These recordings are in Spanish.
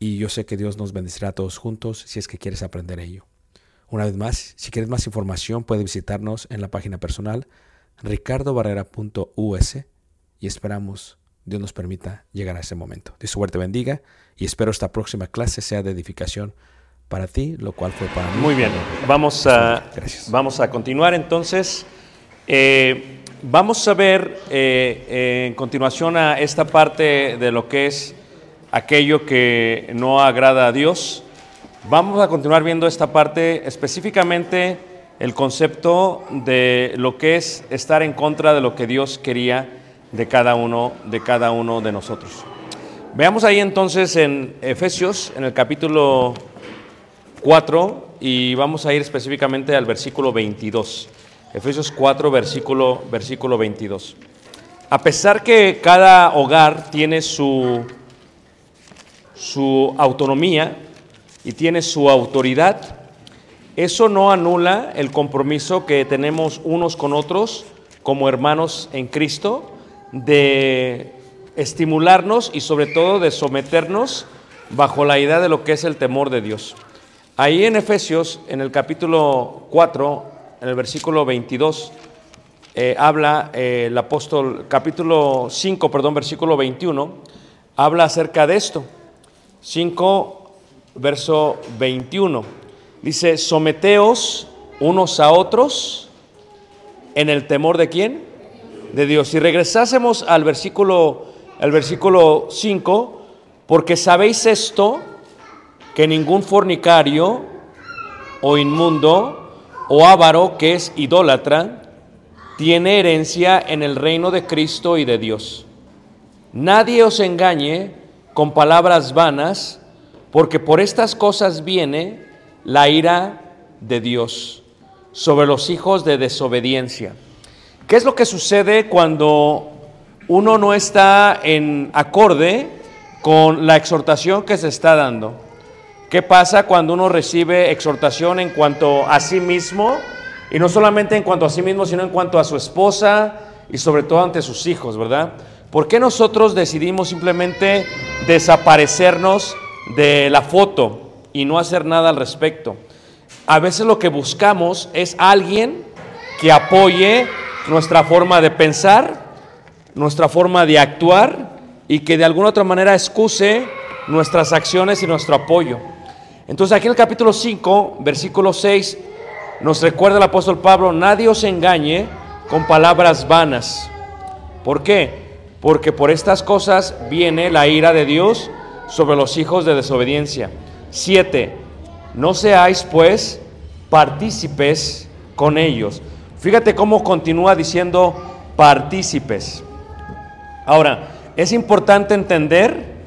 y yo sé que Dios nos bendecirá a todos juntos si es que quieres aprender ello. Una vez más, si quieres más información, puedes visitarnos en la página personal ricardobarrera.us y esperamos Dios nos permita llegar a ese momento. Dios suerte bendiga y espero esta próxima clase sea de edificación para ti, lo cual fue para mí. Muy bien, vamos a, Gracias. vamos a continuar entonces. Eh, vamos a ver eh, eh, en continuación a esta parte de lo que es aquello que no agrada a Dios. Vamos a continuar viendo esta parte específicamente el concepto de lo que es estar en contra de lo que Dios quería de cada uno de cada uno de nosotros. Veamos ahí entonces en Efesios en el capítulo 4 y vamos a ir específicamente al versículo 22. Efesios 4 versículo versículo 22. A pesar que cada hogar tiene su su autonomía y tiene su autoridad, eso no anula el compromiso que tenemos unos con otros como hermanos en Cristo de estimularnos y sobre todo de someternos bajo la idea de lo que es el temor de Dios. Ahí en Efesios, en el capítulo 4, en el versículo 22, eh, habla eh, el apóstol, capítulo 5, perdón, versículo 21, habla acerca de esto. 5, verso 21. Dice, someteos unos a otros en el temor de quién? De Dios. Si regresásemos al versículo, al versículo 5, porque sabéis esto, que ningún fornicario o inmundo o avaro que es idólatra tiene herencia en el reino de Cristo y de Dios. Nadie os engañe con palabras vanas, porque por estas cosas viene la ira de Dios sobre los hijos de desobediencia. ¿Qué es lo que sucede cuando uno no está en acorde con la exhortación que se está dando? ¿Qué pasa cuando uno recibe exhortación en cuanto a sí mismo? Y no solamente en cuanto a sí mismo, sino en cuanto a su esposa y sobre todo ante sus hijos, ¿verdad? ¿Por qué nosotros decidimos simplemente desaparecernos de la foto y no hacer nada al respecto? A veces lo que buscamos es alguien que apoye nuestra forma de pensar, nuestra forma de actuar y que de alguna otra manera excuse nuestras acciones y nuestro apoyo. Entonces aquí en el capítulo 5, versículo 6, nos recuerda el apóstol Pablo, nadie os engañe con palabras vanas. ¿Por qué? Porque por estas cosas viene la ira de Dios sobre los hijos de desobediencia. 7. No seáis pues partícipes con ellos. Fíjate cómo continúa diciendo partícipes. Ahora, es importante entender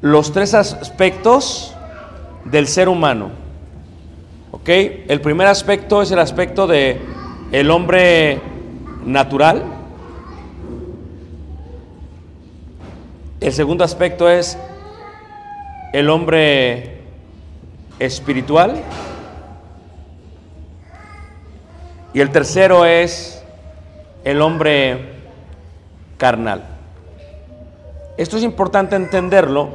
los tres aspectos del ser humano. ¿Ok? El primer aspecto es el aspecto de el hombre natural. El segundo aspecto es el hombre espiritual. Y el tercero es el hombre carnal. Esto es importante entenderlo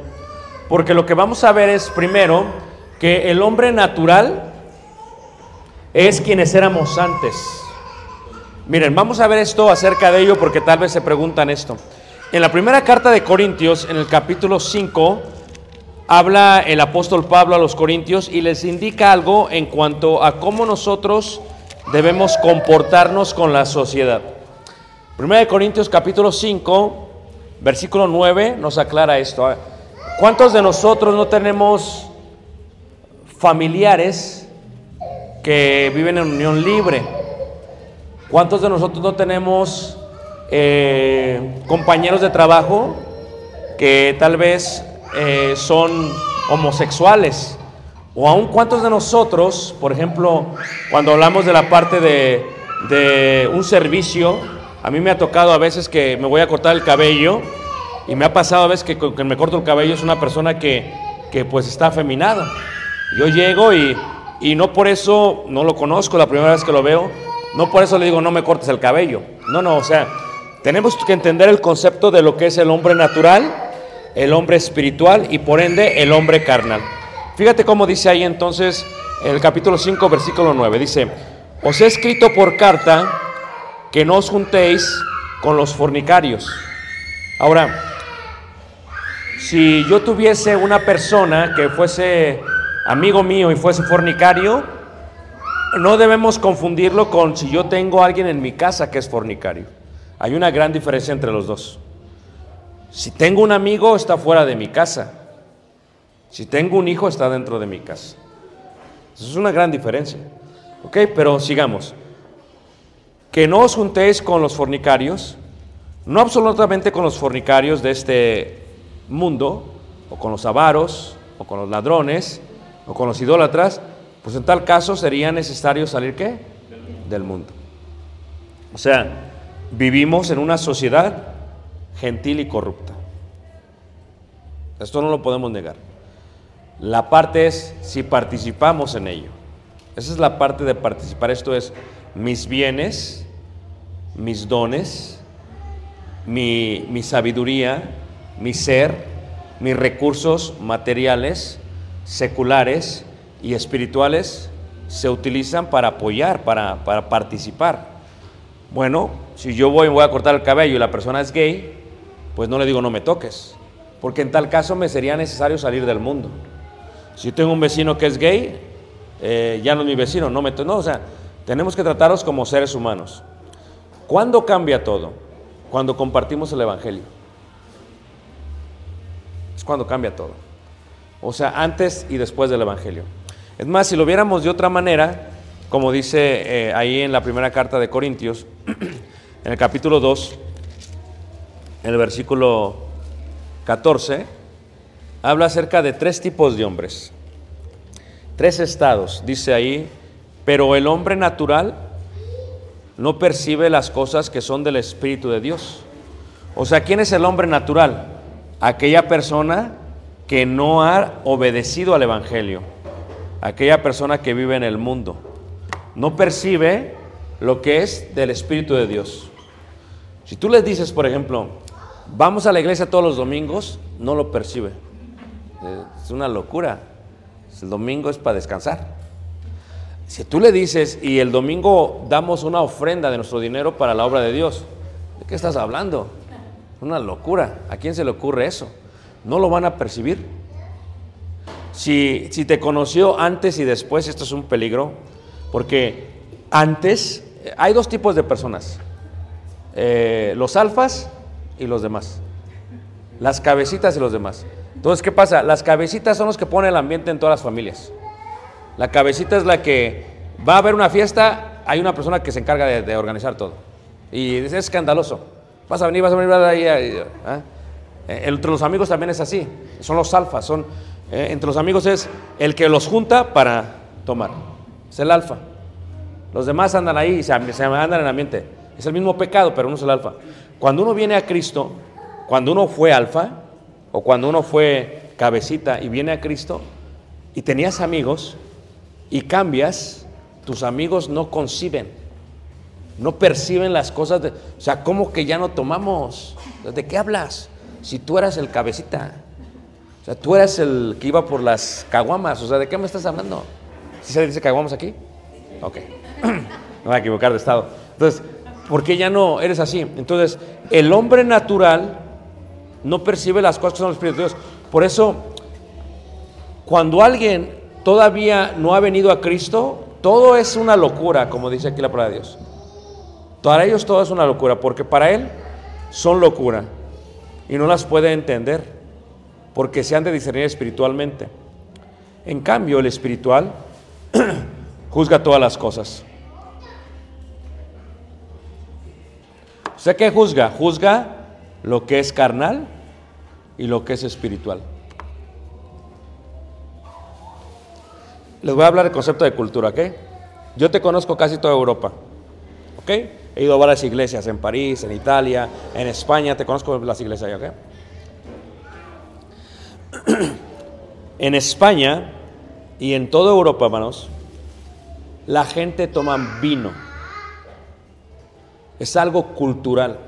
porque lo que vamos a ver es primero que el hombre natural es quienes éramos antes. Miren, vamos a ver esto acerca de ello porque tal vez se preguntan esto. En la primera carta de Corintios, en el capítulo 5, habla el apóstol Pablo a los Corintios y les indica algo en cuanto a cómo nosotros debemos comportarnos con la sociedad. Primera de Corintios capítulo 5, versículo 9 nos aclara esto. ¿Cuántos de nosotros no tenemos familiares que viven en unión libre? ¿Cuántos de nosotros no tenemos eh, compañeros de trabajo que tal vez eh, son homosexuales? O aún cuántos de nosotros, por ejemplo, cuando hablamos de la parte de, de un servicio, a mí me ha tocado a veces que me voy a cortar el cabello y me ha pasado a veces que que me corto el cabello es una persona que, que pues está afeminado. Yo llego y, y no por eso, no lo conozco la primera vez que lo veo, no por eso le digo no me cortes el cabello. No, no, o sea, tenemos que entender el concepto de lo que es el hombre natural, el hombre espiritual y por ende el hombre carnal. Fíjate cómo dice ahí entonces en el capítulo 5, versículo 9. Dice, os he escrito por carta que no os juntéis con los fornicarios. Ahora, si yo tuviese una persona que fuese amigo mío y fuese fornicario, no debemos confundirlo con si yo tengo alguien en mi casa que es fornicario. Hay una gran diferencia entre los dos. Si tengo un amigo, está fuera de mi casa. Si tengo un hijo, está dentro de mi casa. Es una gran diferencia. ¿Ok? Pero sigamos. Que no os juntéis con los fornicarios, no absolutamente con los fornicarios de este mundo, o con los avaros, o con los ladrones, o con los idólatras, pues en tal caso sería necesario salir qué? Del mundo. O sea, vivimos en una sociedad gentil y corrupta. Esto no lo podemos negar. La parte es si participamos en ello. Esa es la parte de participar. Esto es mis bienes, mis dones, mi, mi sabiduría, mi ser, mis recursos materiales, seculares y espirituales se utilizan para apoyar, para, para participar. Bueno, si yo voy y voy a cortar el cabello y la persona es gay, pues no le digo no me toques. porque en tal caso me sería necesario salir del mundo. Si tengo un vecino que es gay, eh, ya no es mi vecino, no me... No, o sea, tenemos que tratarlos como seres humanos. ¿Cuándo cambia todo? Cuando compartimos el Evangelio. Es cuando cambia todo. O sea, antes y después del Evangelio. Es más, si lo viéramos de otra manera, como dice eh, ahí en la primera carta de Corintios, en el capítulo 2, en el versículo 14, habla acerca de tres tipos de hombres, tres estados, dice ahí, pero el hombre natural no percibe las cosas que son del Espíritu de Dios. O sea, ¿quién es el hombre natural? Aquella persona que no ha obedecido al Evangelio, aquella persona que vive en el mundo, no percibe lo que es del Espíritu de Dios. Si tú les dices, por ejemplo, vamos a la iglesia todos los domingos, no lo percibe. Es una locura. El domingo es para descansar. Si tú le dices, y el domingo damos una ofrenda de nuestro dinero para la obra de Dios, ¿de qué estás hablando? Una locura. ¿A quién se le ocurre eso? No lo van a percibir. Si, si te conoció antes y después, esto es un peligro, porque antes eh, hay dos tipos de personas, eh, los alfas y los demás, las cabecitas y los demás. Entonces, ¿qué pasa? Las cabecitas son los que ponen el ambiente en todas las familias. La cabecita es la que va a haber una fiesta, hay una persona que se encarga de, organizar todo. Y es escandaloso. Vas a venir, vas a venir, vas a ir. ahí, ¿ah? Eh, Entre los amigos también es así. Son los alfas. Son, eh, entre los amigos es el que los junta para tomar. Es el alfa. Los demás andan ahí y se, se andan en ambiente. Es el mismo pecado, pero uno es el alfa. Cuando uno viene a Cristo, cuando uno fue alfa, o cuando uno fue cabecita y viene a Cristo, y tenías amigos, y cambias, tus amigos no conciben, no perciben las cosas. De, o sea, ¿cómo que ya no tomamos? ¿De qué hablas? Si tú eras el cabecita, o sea, tú eras el que iba por las caguamas, o sea, ¿de qué me estás hablando? ¿Sí se dice caguamas aquí? Ok, me voy a equivocar de estado. Entonces, ¿por qué ya no eres así? Entonces, el hombre natural no percibe las cosas que son los espíritus de Dios. Por eso, cuando alguien todavía no ha venido a Cristo, todo es una locura, como dice aquí la palabra de Dios. Para ellos todo es una locura, porque para Él son locura y no las puede entender, porque se han de discernir espiritualmente. En cambio, el espiritual juzga todas las cosas. ¿Usted qué juzga? Juzga lo que es carnal y lo que es espiritual. Les voy a hablar del concepto de cultura, ¿ok? Yo te conozco casi toda Europa. He ido a varias iglesias en París, en Italia, en España, te conozco las iglesias, ¿ok? en España y en toda Europa, hermanos, la gente toma vino. Es algo cultural.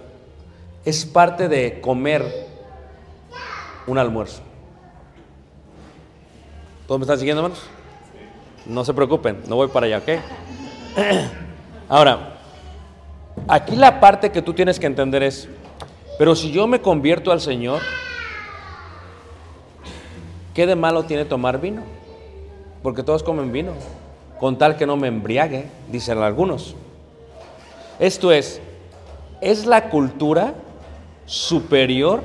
Es parte de comer un almuerzo. ¿Todos me están siguiendo, hermanos? No se preocupen, no voy para allá, ¿ok? Ahora, aquí la parte que tú tienes que entender es, pero si yo me convierto al Señor, ¿qué de malo tiene tomar vino? Porque todos comen vino, con tal que no me embriague, dicen algunos. Esto es, es la cultura superior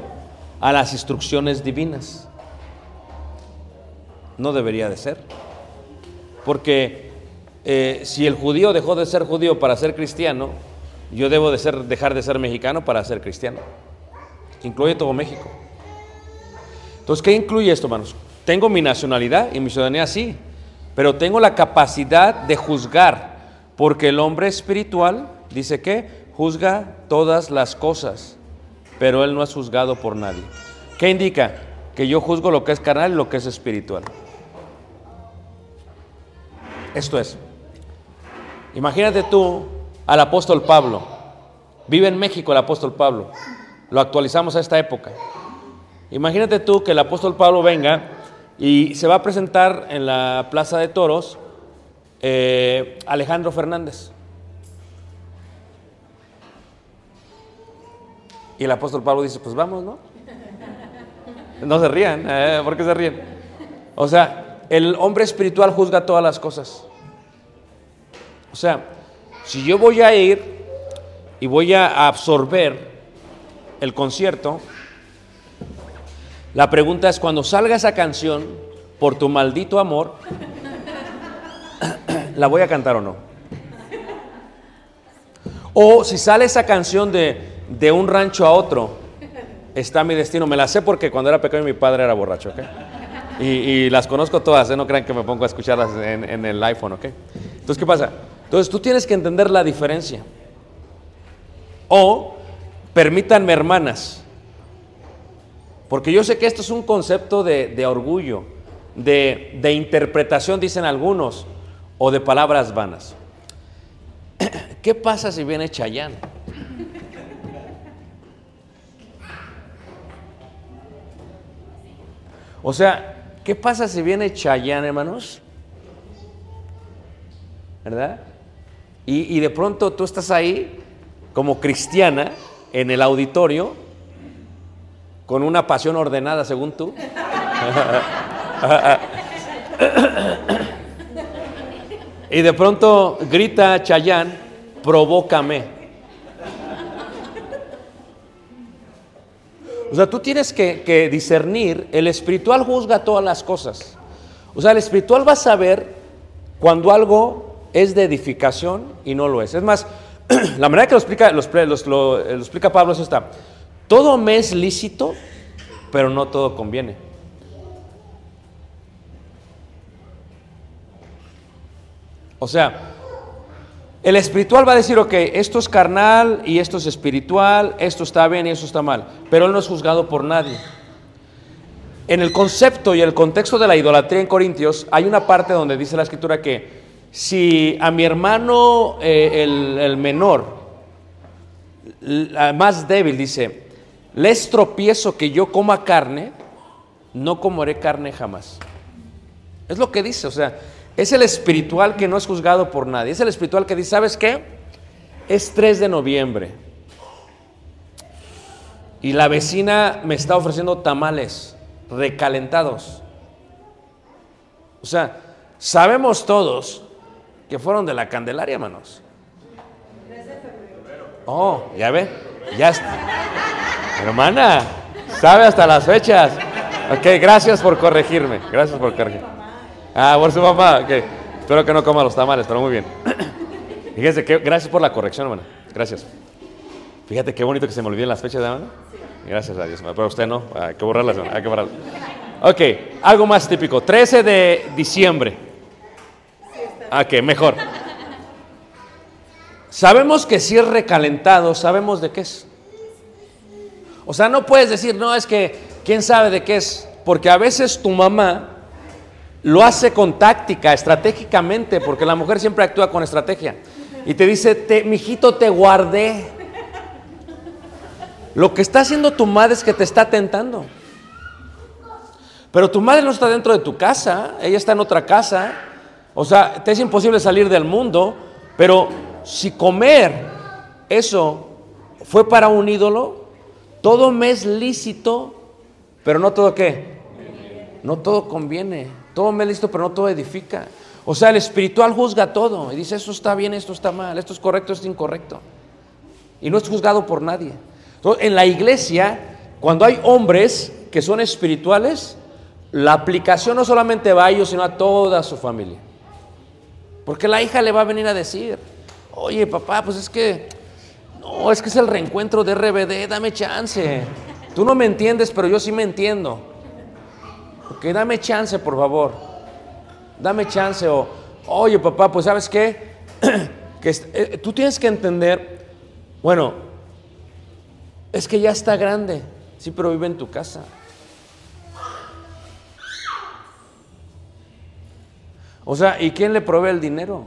a las instrucciones divinas. No debería de ser. Porque eh, si el judío dejó de ser judío para ser cristiano, yo debo de ser, dejar de ser mexicano para ser cristiano. Incluye todo México. Entonces, ¿qué incluye esto, hermanos? Tengo mi nacionalidad y mi ciudadanía sí, pero tengo la capacidad de juzgar, porque el hombre espiritual dice que juzga todas las cosas, pero él no es juzgado por nadie. ¿Qué indica? Que yo juzgo lo que es carnal y lo que es espiritual. Esto es, imagínate tú al apóstol Pablo, vive en México el apóstol Pablo, lo actualizamos a esta época. Imagínate tú que el apóstol Pablo venga y se va a presentar en la Plaza de Toros eh, Alejandro Fernández. Y el apóstol Pablo dice, pues vamos, ¿no? No se rían, eh, ¿por qué se ríen? O sea, el hombre espiritual juzga todas las cosas. O sea, si yo voy a ir y voy a absorber el concierto, la pregunta es, cuando salga esa canción, por tu maldito amor, ¿la voy a cantar o no? O si sale esa canción de, de un rancho a otro, está mi destino. Me la sé porque cuando era pequeño mi padre era borracho, ¿ok? Y, las conozco todas, ¿eh? no crean que me pongo a escucharlas en, en el iPhone, ¿ok? Entonces, ¿qué pasa? Entonces tú tienes que entender la diferencia. O, permítanme hermanas, porque yo sé que esto es un concepto de, de orgullo, de, de interpretación, dicen algunos, o de palabras vanas. ¿Qué pasa si viene Chayanne? O sea, ¿qué pasa si viene Chayanne, hermanos? ¿Verdad? Y, y de pronto tú estás ahí como cristiana en el auditorio con una pasión ordenada según tú. y de pronto grita Chayanne, provócame. O sea, tú tienes que, discernir, el espiritual juzga todas las cosas. O sea, el espiritual va a saber cuando algo es de edificación y no lo es. Es más, la manera que lo explica, lo explica Pablo es esta. Todo me es lícito, pero no todo conviene. O sea, el espiritual va a decir, ok, esto es carnal y esto es espiritual, esto está bien y esto está mal, pero él no es juzgado por nadie. En el concepto y el contexto de la idolatría en Corintios, hay una parte donde dice la escritura que si a mi hermano, eh, el, el menor, la más débil, dice, le es tropiezo que yo coma carne, no comeré carne jamás. Es lo que dice, o sea, es el espiritual que no es juzgado por nadie. Es el espiritual que dice, ¿sabes qué? Es 3 de noviembre. Y la vecina me está ofreciendo tamales recalentados. O sea, sabemos todos que fueron de la Candelaria, hermanos. Oh, ya ve, ya está. Hermana, sabe hasta las fechas. Ok, gracias por corregirme. Gracias por corregirme. Ah, por su mamá. Ok. Espero que no coma los tamales, pero muy bien. Fíjese que gracias por la corrección, hermana. Gracias. Fíjate qué bonito que se me olviden las fechas, hermana. Gracias a Dios. Pero usted no. Hay que borrarlas, hermana, hay que borrarlas. Ok, algo más típico. 13 de diciembre. Ok, mejor. Sabemos que si es recalentado, sabemos de qué es. O sea, no puedes decir, no, es que quién sabe de qué es. Porque a veces tu mamá lo hace con táctica, estratégicamente, porque la mujer siempre actúa con estrategia. Y te dice, te, mijito, te guardé. Lo que está haciendo tu madre es que te está tentando. Pero tu madre no está dentro de tu casa, ella está en otra casa. O sea, te es imposible salir del mundo, pero si comer eso fue para un ídolo, todo me es lícito, pero no todo qué. No todo conviene. Todo me es lícito, pero no todo edifica. O sea, el espiritual juzga todo y dice, esto está bien, esto está mal, esto es correcto, esto es incorrecto. Y no es juzgado por nadie. Entonces, en la iglesia, cuando hay hombres que son espirituales, la aplicación no solamente va a ellos, sino a toda su familia. Porque la hija le va a venir a decir, oye papá, pues es que, no, es que es el reencuentro de RBD, dame chance. Tú no me entiendes, pero yo sí me entiendo. Ok, dame chance, por favor. Dame chance. O, oye papá, pues sabes qué, que est- eh, tú tienes que entender, bueno, es que ya está grande, sí, pero vive en tu casa. O sea, ¿y quién le provee el dinero?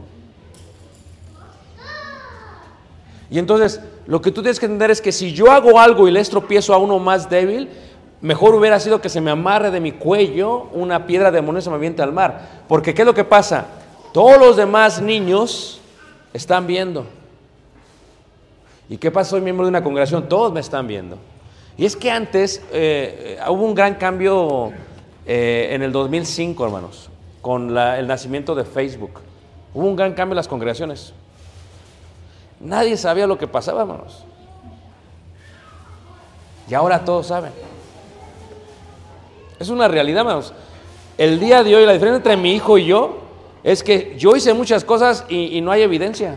Y entonces, lo que tú tienes que entender es que si yo hago algo y le estropiezo a uno más débil, mejor hubiera sido que se me amarre de mi cuello una piedra de y me aviente al mar. Porque ¿qué es lo que pasa? Todos los demás niños están viendo. ¿Y qué pasa? Soy miembro de una congregación, todos me están viendo. Y es que antes eh, eh, hubo un gran cambio eh, en el 2005, hermanos, con el nacimiento de Facebook. Hubo un gran cambio en las congregaciones. Nadie sabía lo que pasaba, hermanos. Y ahora todos saben. Es una realidad, hermanos. El día de hoy, la diferencia entre mi hijo y yo es que yo hice muchas cosas y, y no hay evidencia.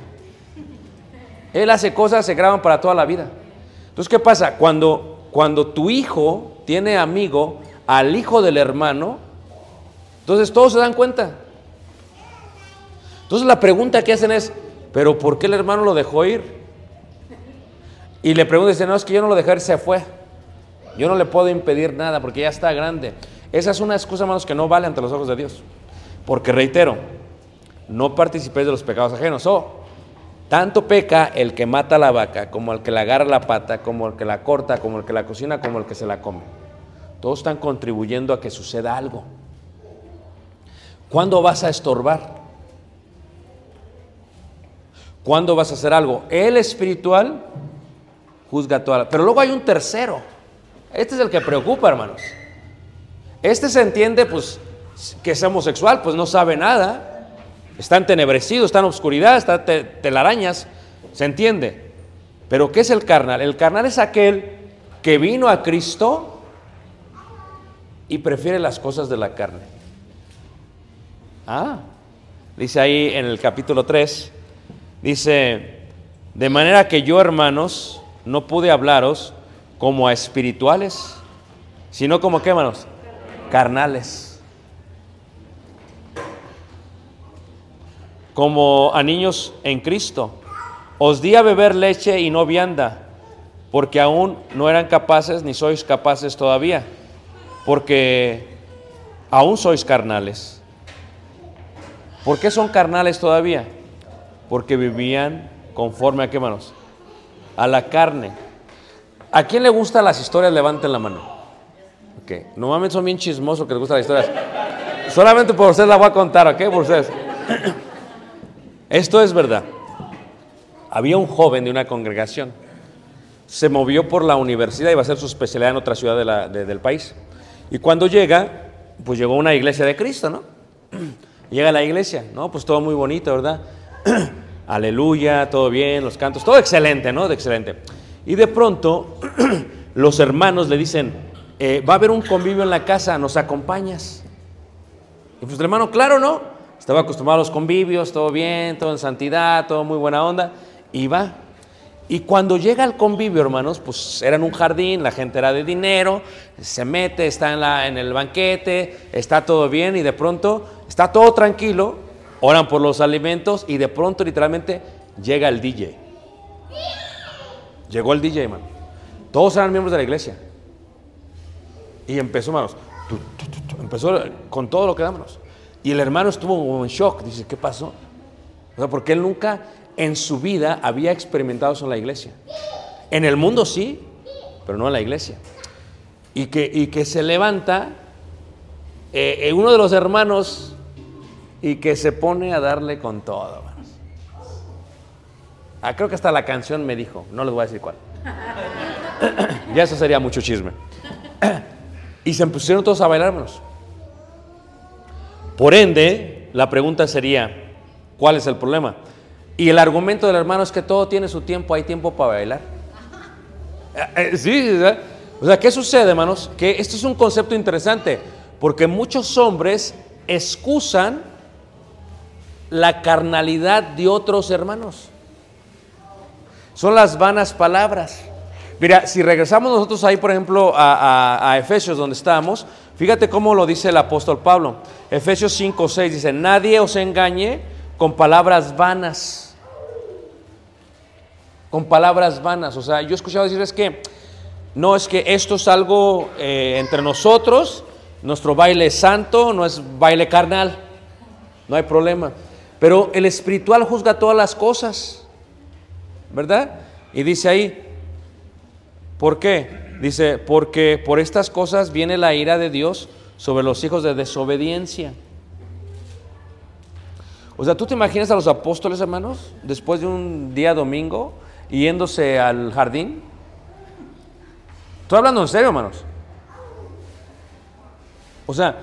Él hace cosas, se graban para toda la vida. Entonces, ¿qué pasa? Cuando, cuando tu hijo tiene amigo al hijo del hermano, entonces todos se dan cuenta. Entonces la pregunta que hacen es, ¿pero por qué el hermano lo dejó ir? Y le preguntan, dice, no, es que yo no lo dejé ir, se fue. Yo no le puedo impedir nada porque ya está grande. Esa es una excusa, hermanos, que no vale ante los ojos de Dios. Porque reitero, no participéis de los pecados ajenos. O, tanto peca el que mata a la vaca, como el que la agarra la pata, como el que la corta, como el que la cocina, como el que se la come. Todos están contribuyendo a que suceda algo. ¿Cuándo vas a estorbar? ¿Cuándo vas a hacer algo? El espiritual juzga toda la... Pero luego hay un tercero. Este es el que preocupa, hermanos. Este se entiende, pues, que es homosexual, pues no sabe nada. Está entenebrecido, está en oscuridad, está te- telarañas. Se entiende. Pero ¿qué es el carnal? El carnal es aquel que vino a Cristo y prefiere las cosas de la carne. Ah, dice ahí en el capítulo 3, dice, de manera que yo, hermanos, no pude hablaros como a espirituales, sino como, ¿qué, hermanos? Carnales. Como a niños en Cristo. Os di a beber leche y no vianda, porque aún no eran capaces ni sois capaces todavía, porque aún sois carnales. ¿Por qué son carnales todavía? Porque vivían conforme a qué manos? A la carne. ¿A quién le gustan las historias? Levanten la mano. Ok. Normalmente son bien chismosos que les gustan las historias. Solamente por ustedes la voy a contar, ¿ok? Por ustedes. Esto es verdad. Había un joven de una congregación. Se movió por la universidad y iba a hacer su especialidad en otra ciudad del país. Y cuando llega, pues llegó a una iglesia de Cristo, ¿no? Llega a la iglesia, ¿no? Pues todo muy bonito, ¿verdad? Aleluya, todo bien, los cantos, todo excelente, ¿no? De excelente. Y de pronto, los hermanos le dicen, eh, va a haber un convivio en la casa, ¿nos acompañas? Y pues el hermano, claro, ¿no? Estaba acostumbrado a los convivios, todo bien, todo en santidad, todo muy buena onda, y va. Y cuando llega al convivio, hermanos, pues era en un jardín, la gente era de dinero, se mete, está en, la, en el banquete, está todo bien y de pronto está todo tranquilo, oran por los alimentos y de pronto literalmente llega el DJ. Llegó el DJ, hermano. Todos eran miembros de la iglesia. Y empezó, hermanos, empezó con todo lo que dámonos. Y el hermano estuvo en shock, dice, ¿qué pasó? O sea, porque él nunca en su vida había experimentado eso en la iglesia. En el mundo sí, pero no en la iglesia. Y que, y que se levanta eh, eh, uno de los hermanos y que se pone a darle con todo. Ah, creo que hasta la canción me dijo, no les voy a decir cuál. ya eso sería mucho chisme. y se pusieron todos a bailar, hermanos. Por ende, la pregunta sería, ¿cuál es el problema? Y el argumento del hermano es que todo tiene su tiempo, hay tiempo para bailar. Eh, eh, Sí, ¿verdad? o sea, ¿qué sucede, hermanos? Que esto es un concepto interesante, porque muchos hombres excusan la carnalidad de otros hermanos. Son las vanas palabras. Mira, si regresamos nosotros ahí, por ejemplo, a, Efesios, donde estábamos, fíjate cómo lo dice el apóstol Pablo. Efesios 5, 6 dice, nadie os engañe con palabras vanas. Con palabras vanas. O sea, yo he escuchado decir es que, no, es que esto es algo eh, entre nosotros, nuestro baile santo, no es baile carnal, no hay problema. Pero el espiritual juzga todas las cosas, ¿verdad? Y dice ahí, ¿Por qué? Dice, porque por estas cosas viene la ira de Dios sobre los hijos de desobediencia. O sea, ¿tú te imaginas a los apóstoles, hermanos, después de un día domingo, yéndose al jardín? Estoy hablando en serio, hermanos. O sea,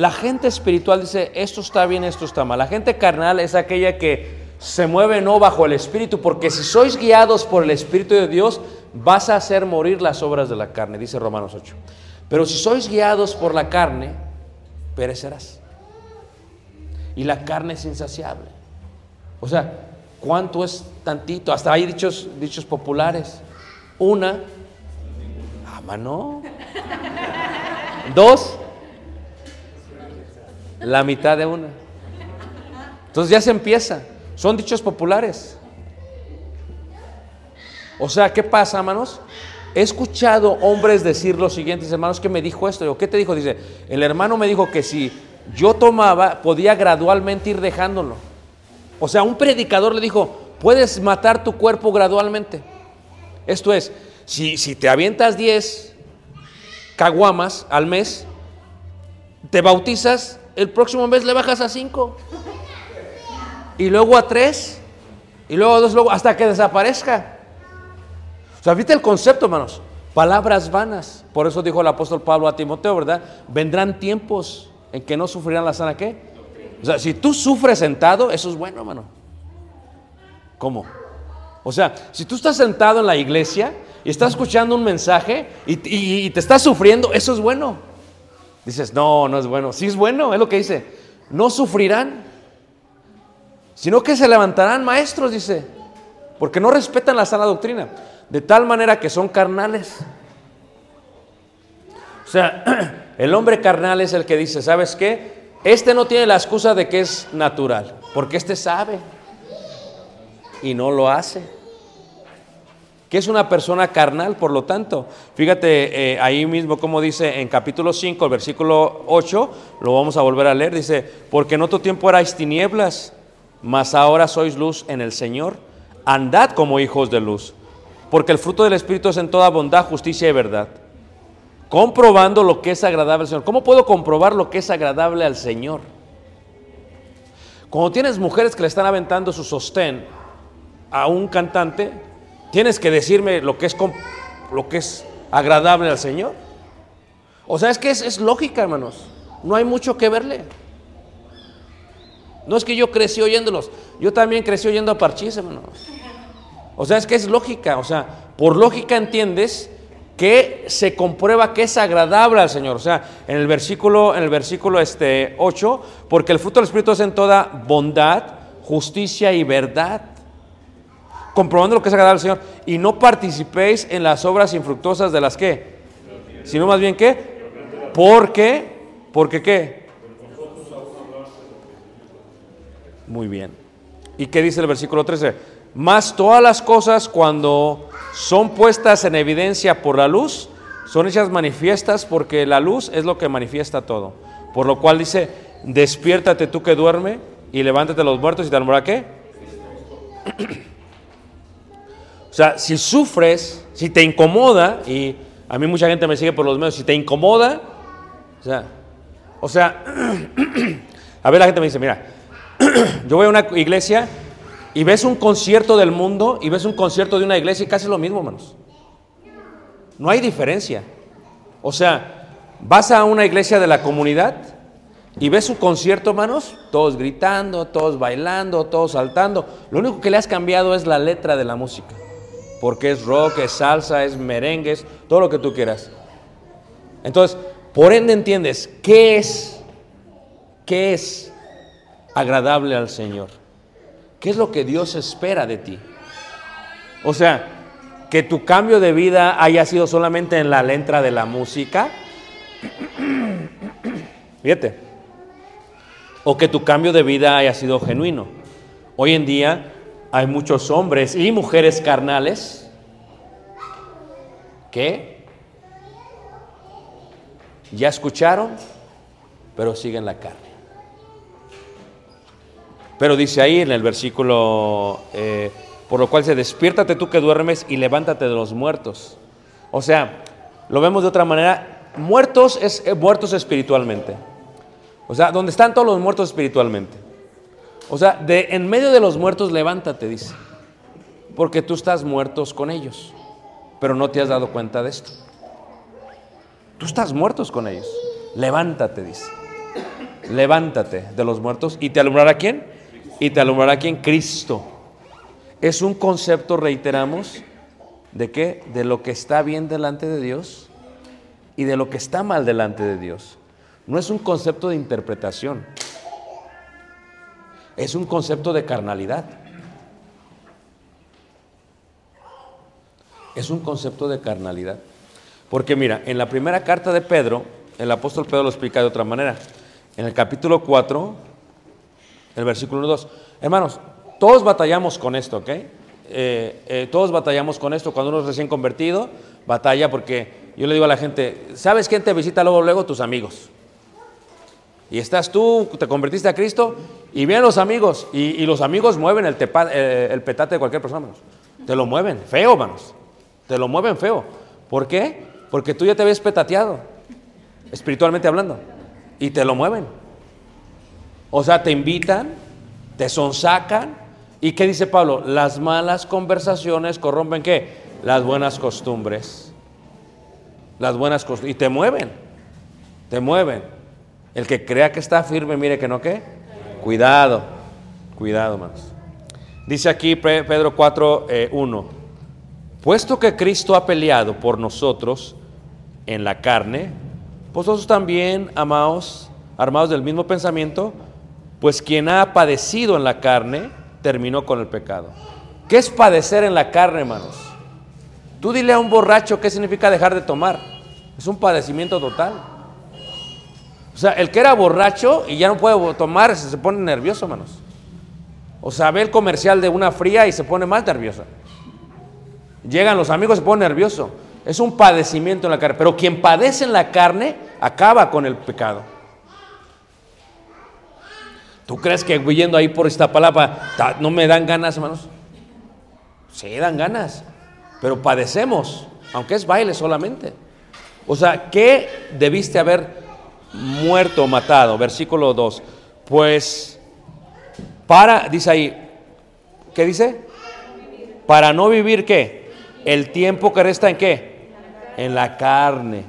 la gente espiritual dice, esto está bien, esto está mal. La gente carnal es aquella que se mueve no bajo el Espíritu, porque si sois guiados por el Espíritu de Dios, vas a hacer morir las obras de la carne, dice Romanos 8. Pero si sois guiados por la carne, perecerás. Y la carne es insaciable. O sea, ¿cuánto es tantito? Hasta hay dichos, dichos populares. Una, ama no. Dos, la mitad de una. Entonces ya se empieza. Son dichos populares. O sea, ¿qué pasa, hermanos? He escuchado hombres decir lo siguiente, dice, hermanos, ¿qué me dijo esto? Digo, ¿qué te dijo? Dice, el hermano me dijo que si yo tomaba, podía gradualmente ir dejándolo. O sea, un predicador le dijo, puedes matar tu cuerpo gradualmente. Esto es, si, si te avientas 10 caguamas al mes, te bautizas, el próximo mes le bajas a 5. Y luego a 3. Y luego a 2, luego hasta que desaparezca. O sea, ¿viste el concepto, hermanos? Palabras vanas. Por eso dijo el apóstol Pablo a Timoteo, ¿verdad? Vendrán tiempos en que no sufrirán la sana qué. O sea, si tú sufres sentado, eso es bueno, hermano. ¿Cómo? O sea, si tú estás sentado en la iglesia y estás escuchando un mensaje y- y te estás sufriendo, eso es bueno. Dices, no, no es bueno. Sí es bueno, es lo que dice. No sufrirán, sino que se levantarán maestros, dice, porque no respetan la sana doctrina, de tal manera que son carnales. O sea, el hombre carnal es el que dice, ¿sabes qué? Este no tiene la excusa de que es natural, porque este sabe y no lo hace. Que es una persona carnal, por lo tanto. Fíjate eh, ahí mismo como dice en capítulo 5, el versículo 8, lo vamos a volver a leer, dice, porque en otro tiempo erais tinieblas, mas ahora sois luz en el Señor. Andad como hijos de luz, porque el fruto del Espíritu es en toda bondad, justicia y verdad comprobando lo que es agradable al Señor. ¿Cómo puedo comprobar lo que es agradable al Señor? Cuando tienes mujeres que le están aventando su sostén a un cantante, tienes que decirme lo que es, lo que es agradable al Señor. O sea, es que es, es lógica, hermanos. No hay mucho que verle. No es que yo crecí oyéndolos, yo también crecí oyendo a Parchís, hermanos. O sea, es que es lógica, o sea, por lógica entiendes que se comprueba que es agradable al Señor. O sea, en el versículo, en el versículo este 8, porque el fruto del Espíritu es en toda bondad, justicia y verdad. Comprobando lo que es agradable al Señor. Y no participéis en las obras infructuosas de las que, sino más bien que, porque, porque qué. Muy bien. ¿Y qué dice el versículo 13? Más todas las cosas cuando son puestas en evidencia por la luz, son hechas manifiestas porque la luz es lo que manifiesta todo. Por lo cual dice, despiértate tú que duerme y levántate los muertos y te alumbrará qué. O sea, si sufres, si te incomoda, y a mí mucha gente me sigue por los medios, si te incomoda, o sea, o sea, a ver la gente me dice, mira, yo voy a una iglesia y ves un concierto del mundo y ves un concierto de una iglesia y casi lo mismo, hermanos. No hay diferencia. O sea, vas a una iglesia de la comunidad y ves un concierto, hermanos, todos gritando, todos bailando, todos saltando. Lo único que le has cambiado es la letra de la música. Porque es rock, es salsa, es merengues, todo lo que tú quieras. Entonces, por ende entiendes qué es, qué es agradable al Señor. ¿Qué es lo que Dios espera de ti? O sea, que tu cambio de vida haya sido solamente en la letra de la música. Fíjate. O que tu cambio de vida haya sido genuino. Hoy en día hay muchos hombres y mujeres carnales que ya escucharon, pero siguen la carne. Pero dice ahí en el versículo, eh, por lo cual se despiértate tú que duermes y levántate de los muertos. O sea, lo vemos de otra manera, muertos es eh, muertos espiritualmente. O sea, donde están todos los muertos espiritualmente. O sea, de en medio de los muertos levántate, dice. Porque tú estás muertos con ellos. pero no te has dado cuenta de esto. Tú estás muertos con ellos. Levántate, dice. Levántate de los muertos y te alumbrará quién? Y te alumbrará quién? Cristo. Es un concepto, reiteramos, de qué? De lo que está bien delante de Dios y de lo que está mal delante de Dios. No es un concepto de interpretación. Es un concepto de carnalidad. Es un concepto de carnalidad. Porque mira, en la primera carta de Pedro, el apóstol Pedro lo explica de otra manera. En el capítulo 4, el versículo 1 2. Hermanos, todos batallamos con esto, ¿ok? Eh, eh, todos batallamos con esto. Cuando uno es recién convertido, batalla porque yo le digo a la gente, ¿sabes quién te visita luego, luego? Tus amigos. Y estás tú, te convertiste a Cristo y vienen los amigos. Y, los amigos mueven el, tepa- eh, el petate de cualquier persona, hermanos. Te lo mueven, feo, hermanos. Te lo mueven feo. ¿Por qué? Porque tú ya te habías petateado, espiritualmente hablando. Y te lo mueven. O sea, te invitan, te sonsacan. ¿Y qué dice Pablo? Las malas conversaciones corrompen qué? Las buenas costumbres. Las buenas costumbres. Y te mueven. Te mueven. El que crea que está firme, mire que no qué. Cuidado. Cuidado, hermanos. Dice aquí Pe- Pedro 4, 1. Puesto que Cristo ha peleado por nosotros en la carne, vosotros también, amados, armados del mismo pensamiento, pues quien ha padecido en la carne, terminó con el pecado. ¿Qué es padecer en la carne, hermanos? Tú dile a un borracho qué significa dejar de tomar. Es un padecimiento total. O sea, el que era borracho y ya no puede tomar, se, pone nervioso, hermanos. O sea, ve el comercial de una fría y se pone más nervioso. Llegan los amigos, se pone nervioso. Es un padecimiento en la carne. Pero quien padece en la carne acaba con el pecado. ¿Tú crees que yendo ahí por esta palabra no me dan ganas, hermanos? Sí, dan ganas. Pero padecemos, aunque es baile solamente. O sea, ¿qué debiste haber muerto o matado? Versículo 2. Pues para, dice ahí, ¿qué dice? Para no vivir qué? El tiempo que resta en qué? En la carne.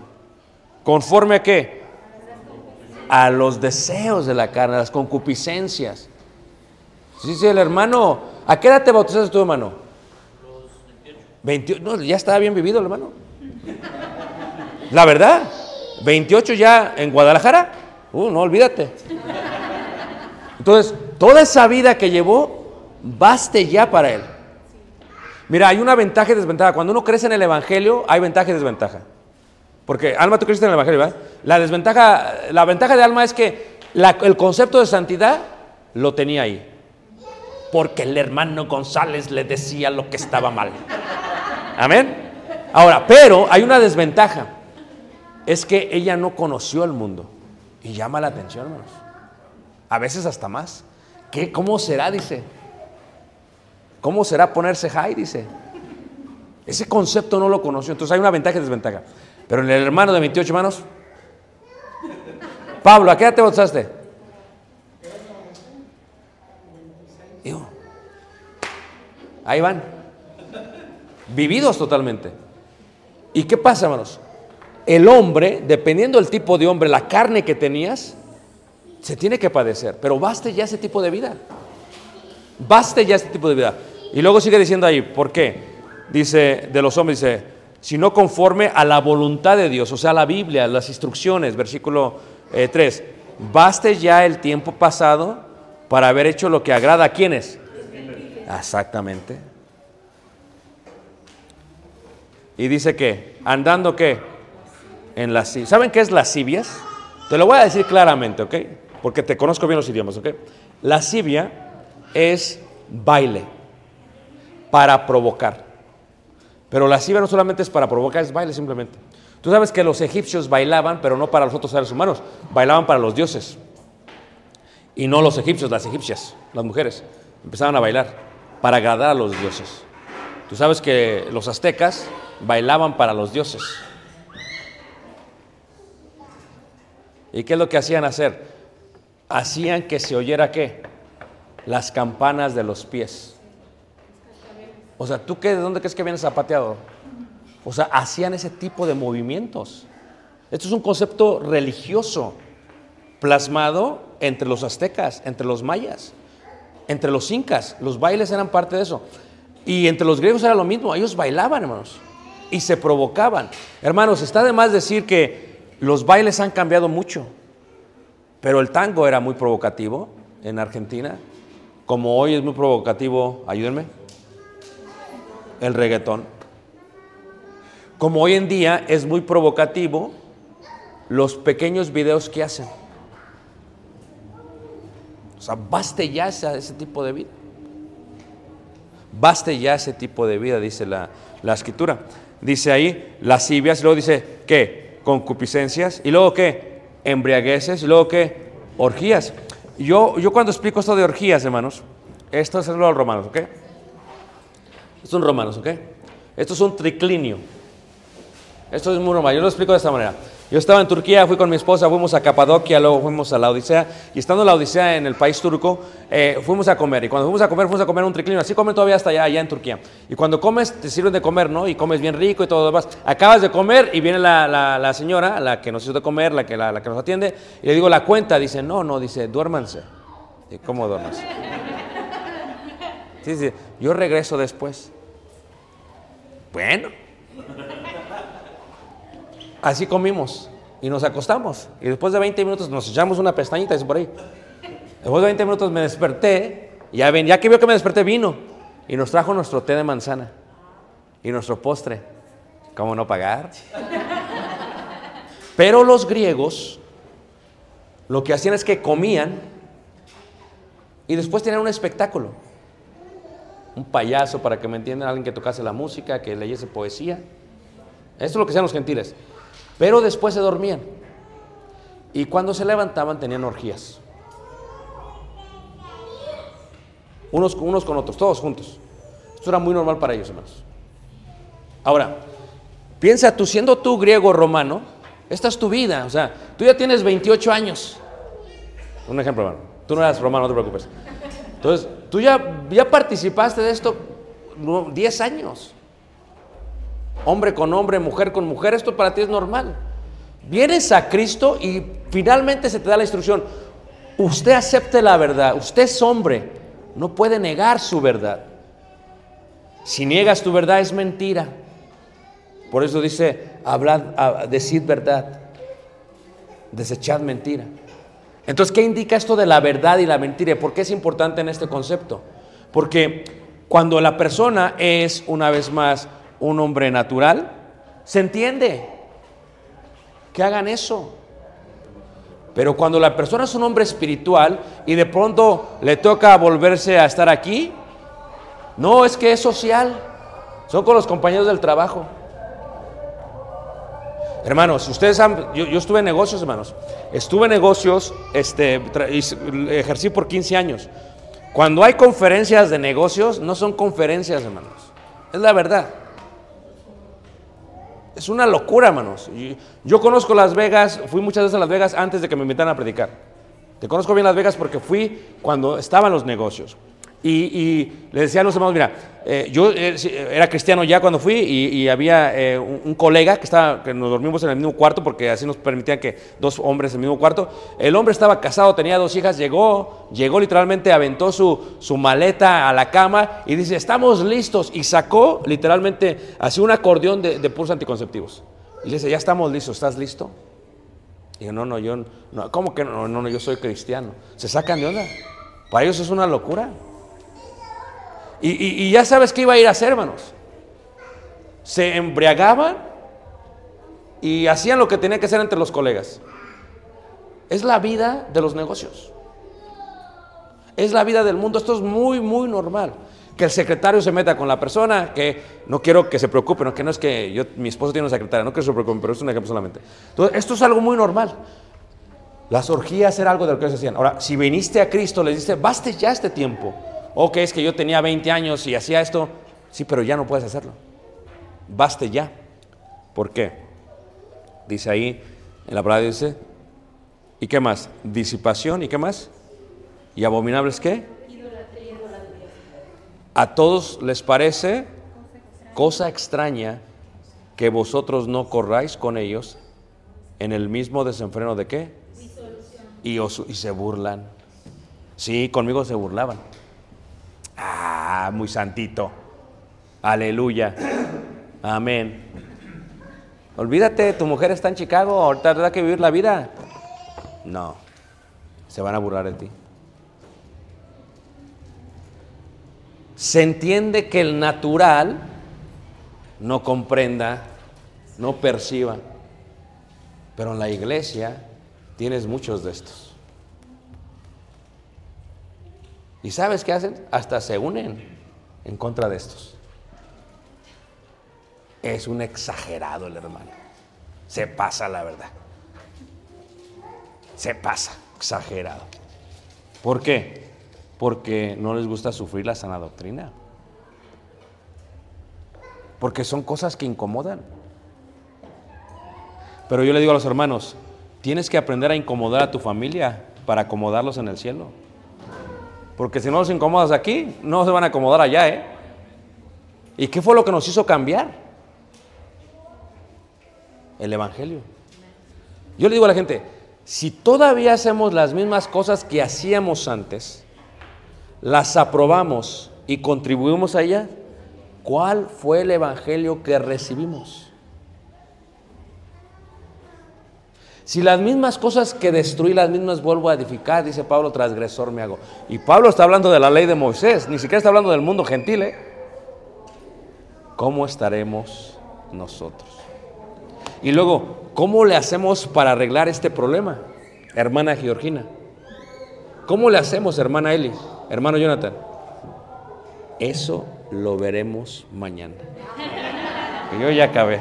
¿Conforme a qué? A los deseos de la carne, a las concupiscencias. Dice el hermano, ¿a qué edad te bautizaste tú, hermano? 28, no, ya estaba bien vivido el hermano. La verdad, 28 ya en Guadalajara, uh, no olvídate. Entonces, toda esa vida que llevó, baste ya para él. Mira, hay una ventaja y desventaja. Cuando uno crece en el Evangelio, hay ventaja y desventaja. Porque, Alma, tú creciste en el Evangelio, ¿verdad? La desventaja, la ventaja de Alma es que el concepto de santidad lo tenía ahí. Porque el hermano González le decía lo que estaba mal. Amén. Ahora, pero hay una desventaja. Es que ella no conoció el mundo. Y llama la atención, hermanos. A veces hasta más. ¿Qué, ¿Cómo será? Dice. ¿Cómo será ponerse high? Dice. Ese concepto no lo conoció. Entonces hay una ventaja y desventaja. Pero en el hermano de 28 hermanos. Pablo, ¿a qué edad te bautizaste? Digo, ahí van. Vividos totalmente. ¿Y qué pasa, hermanos? El hombre, dependiendo del tipo de hombre, la carne que tenías, se tiene que padecer. Pero baste ya ese tipo de vida. Baste ya ese tipo de vida. Y luego sigue diciendo ahí, ¿por qué? Dice, de los hombres, dice, sino conforme a la voluntad de Dios, o sea, la Biblia, las instrucciones, versículo 3. Baste ya el tiempo pasado para haber hecho lo que agrada a quienes. Exactamente. Y dice que, andando qué? En lascivias. ¿Saben qué es lascivias? Te lo voy a decir claramente, ¿ok? Porque te conozco bien los idiomas, ¿ok? Lascivia es baile para provocar. Pero lascivia no solamente es para provocar, es baile simplemente. Tú sabes que los egipcios bailaban, pero no para los otros seres humanos, bailaban para los dioses. Y no los egipcios, las egipcias, las mujeres, empezaban a bailar para agradar a los dioses. Tú sabes que los aztecas bailaban para los dioses. ¿Y qué es lo que hacían hacer? Hacían que se oyera qué? Las campanas de los pies. O sea, ¿tú qué, de dónde crees que viene zapateado? O sea, hacían ese tipo de movimientos. Esto es un concepto religioso plasmado entre los aztecas, entre los mayas, entre los incas. Los bailes eran parte de eso. Y entre los griegos era lo mismo. Ellos bailaban, hermanos. Y se provocaban. Hermanos, está de más decir que los bailes han cambiado mucho. Pero el tango era muy provocativo en Argentina. Como hoy es muy provocativo, ayúdenme, el reggaetón. Como hoy en día es muy provocativo los pequeños videos que hacen. O sea, baste ya ese, tipo de vida. Baste ya ese tipo de vida, dice la, la escritura. Dice ahí lascivias, y luego dice, ¿qué? Concupiscencias, y luego ¿qué? Embriagueces, y luego ¿qué? Orgías. Yo, yo cuando explico esto de orgías, hermanos, esto es lo de los romanos, ¿ok? Estos son romanos, ¿ok? Esto es un triclinio. Esto es muy normal. Yo lo explico de esta manera. Yo estaba en Turquía, fui con mi esposa, fuimos a Capadocia, luego fuimos a la Odisea. Y estando en la Odisea, en el país turco, eh, fuimos a comer. Y cuando fuimos a comer, fuimos a comer un triclinio. Así comen todavía hasta allá, allá en Turquía. Y cuando comes, te sirven de comer, ¿no? Y comes bien rico y todo lo demás. Acabas de comer y viene la, la- señora, la que nos hizo de comer, la que, la, la que nos atiende. Y le digo la cuenta. Dice, no, no, dice, duérmanse. ¿Y cómo duermas? Sí, sí, yo regreso después. Bueno. Así comimos y nos acostamos. Y después de 20 minutos nos echamos una pestañita, dice por ahí. Después de 20 minutos me desperté, y ya, ven, ya que vio que me desperté, vino y nos trajo nuestro té de manzana y nuestro postre. ¿Cómo no pagar? Pero los griegos lo que hacían es que comían y después tenían un espectáculo. Un payaso, para que me entiendan, alguien que tocase la música, que leyese poesía. Esto es lo que hacían los gentiles. Pero después se dormían. Y cuando se levantaban tenían orgías. Unos, unos con otros, todos juntos. Esto era muy normal para ellos, hermanos. Ahora, piensa tú, siendo tú griego romano, esta es tu vida. O sea, tú ya tienes 28 años. Un ejemplo, hermano. Tú no eras romano, no te preocupes. Entonces, tú ya, ya participaste de esto no, 10 años. Hombre con hombre, mujer con mujer, esto para ti es normal. Vienes a Cristo y finalmente se te da la instrucción. Usted acepte la verdad, usted es hombre, no puede negar su verdad. Si niegas tu verdad es mentira. Por eso dice, hablad, ah, decid verdad, desechad mentira. Entonces, ¿qué indica esto de la verdad y la mentira? ¿Por qué es importante en este concepto? Porque cuando la persona es, una vez más, un hombre natural, se entiende que hagan eso. Pero cuando la persona es un hombre espiritual y de pronto le toca volverse a estar aquí, no es que es social, son con los compañeros del trabajo. Hermanos, ustedes han, yo, yo estuve en negocios, hermanos, estuve en negocios, este, ejercí por 15 años. Cuando hay conferencias de negocios, no son conferencias, hermanos, es la verdad. Es una locura, hermanos. Yo conozco Las Vegas, fui muchas veces a Las Vegas antes de que me invitaran a predicar. Te conozco bien Las Vegas porque fui cuando estaban los negocios. Y, y le decía a los hermanos, mira, eh, yo eh, era cristiano ya cuando fui y, y había eh, un, colega que, estaba, que nos dormimos en el mismo cuarto porque así nos permitían que dos hombres en el mismo cuarto. El hombre estaba casado, tenía dos hijas, llegó, llegó literalmente, aventó su, su maleta a la cama y dice, estamos listos. Y sacó literalmente así un acordeón de, de puros anticonceptivos. Y dice, ya estamos listos, ¿estás listo? Y yo, no, no, yo, ¿cómo que no? No, no, yo soy cristiano. Se sacan de onda. Para ellos es una locura. Y, ya sabes qué iba a ir a hacer, hermanos. Se embriagaban y hacían lo que tenía que hacer entre los colegas. Es la vida de los negocios. Es la vida del mundo. Esto es muy, muy normal. Que el secretario se meta con la persona, que no quiero que se preocupe, no, que no es que yo, mi esposo tiene una secretaria, no quiero que se preocupen, pero es un ejemplo solamente. Entonces, esto es algo muy normal. Las orgías era algo de lo que ellos hacían. Ahora, si viniste a Cristo, le dice, baste ya este tiempo. Ok, es que yo tenía 20 años y hacía esto. Sí, pero ya no puedes hacerlo. Baste ya. ¿Por qué? Dice ahí, en la palabra dice, ¿y qué más? Disipación, ¿y qué más? ¿Y abominables qué? A todos les parece cosa extraña que vosotros no corráis con ellos en el mismo desenfreno de qué? Y, os- y se burlan. Sí, conmigo se burlaban. Ah, muy santito. Aleluya. Amén. Olvídate, tu mujer está en Chicago, ahorita tendrá que vivir la vida. No, se van a burlar de ti. Se entiende que el natural no comprenda, no perciba, pero en la iglesia tienes muchos de estos. ¿Y sabes qué hacen? Hasta se unen en contra de estos. Es un exagerado el hermano. Se pasa la verdad. Se pasa, exagerado. ¿Por qué? Porque no les gusta sufrir la sana doctrina. Porque son cosas que incomodan. Pero yo le digo a los hermanos, tienes que aprender a incomodar a tu familia para acomodarlos en el cielo. Porque si no los incomodas aquí, no se van a acomodar allá, ¿eh? ¿Y qué fue lo que nos hizo cambiar? El Evangelio. Yo le digo a la gente, si todavía hacemos las mismas cosas que hacíamos antes, las aprobamos y contribuimos a ella, ¿cuál fue el Evangelio que recibimos? Si las mismas cosas que destruí, las mismas vuelvo a edificar, dice Pablo, transgresor me hago. Y Pablo está hablando de la ley de Moisés, ni siquiera está hablando del mundo gentil. ¿eh? ¿Cómo estaremos nosotros? Y luego, ¿cómo le hacemos para arreglar este problema, hermana Georgina? ¿Cómo le hacemos, hermana Eli, hermano Jonathan? Eso lo veremos mañana. Yo ya acabé.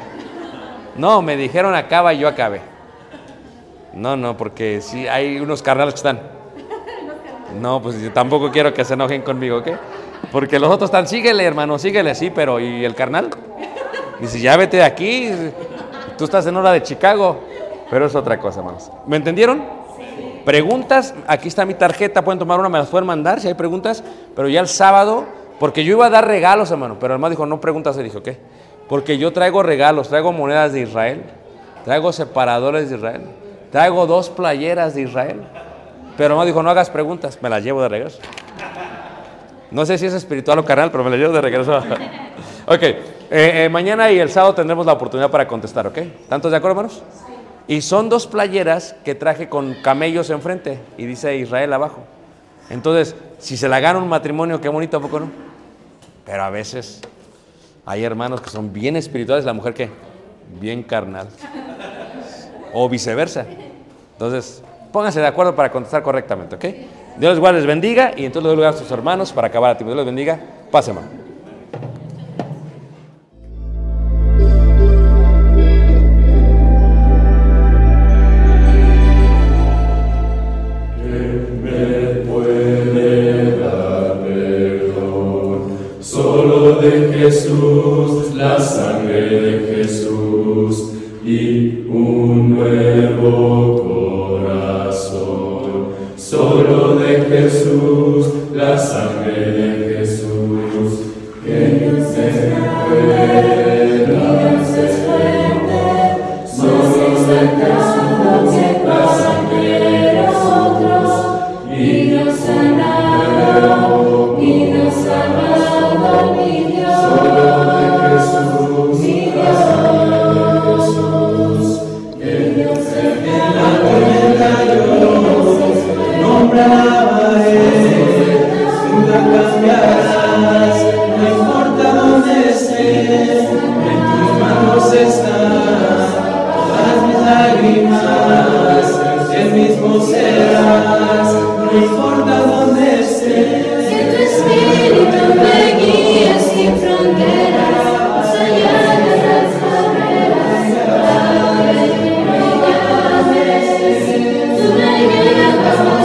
No, me dijeron acaba y yo acabé. No, no, porque sí hay unos carnales que están. No, pues yo tampoco quiero que se enojen conmigo, ¿ok? Porque los otros están, síguele, hermano, síguele, sí, pero ¿y el carnal? Dice, ya vete de aquí, tú estás en hora de Chicago. Pero es otra cosa, hermanos. ¿Me entendieron? Preguntas, aquí está mi tarjeta, pueden tomar una, me las pueden mandar si hay preguntas, pero ya el sábado, porque yo iba a dar regalos, hermano, pero el hermano dijo, no preguntas, y dijo, ¿qué? Porque yo traigo regalos, traigo monedas de Israel, traigo separadores de Israel, traigo dos playeras de Israel, pero hermano dijo, no hagas preguntas, me las llevo de regreso. No sé si es espiritual o carnal, pero me las llevo de regreso. ok, eh, eh, mañana y el sábado tendremos la oportunidad para contestar, ¿ok? ¿Tantos de acuerdo, hermanos? Y son dos playeras que traje con camellos enfrente y dice Israel abajo. Entonces, si se la gana un matrimonio, qué bonito, ¿a poco no? Pero a veces hay hermanos que son bien espirituales, la mujer que bien carnal. O viceversa. Entonces, pónganse de acuerdo para contestar correctamente, ¿ok? Dios les bendiga y entonces doy lugar a sus hermanos para acabar a tiempo. Dios les bendiga. Pase, No importa dónde estés, en tus manos estás. Las mis lágrimas, de mí poseras. No importa dónde estés, en tu espíritu me guías sin fronteras. Osañadas fronteras. Nada más, sin me guía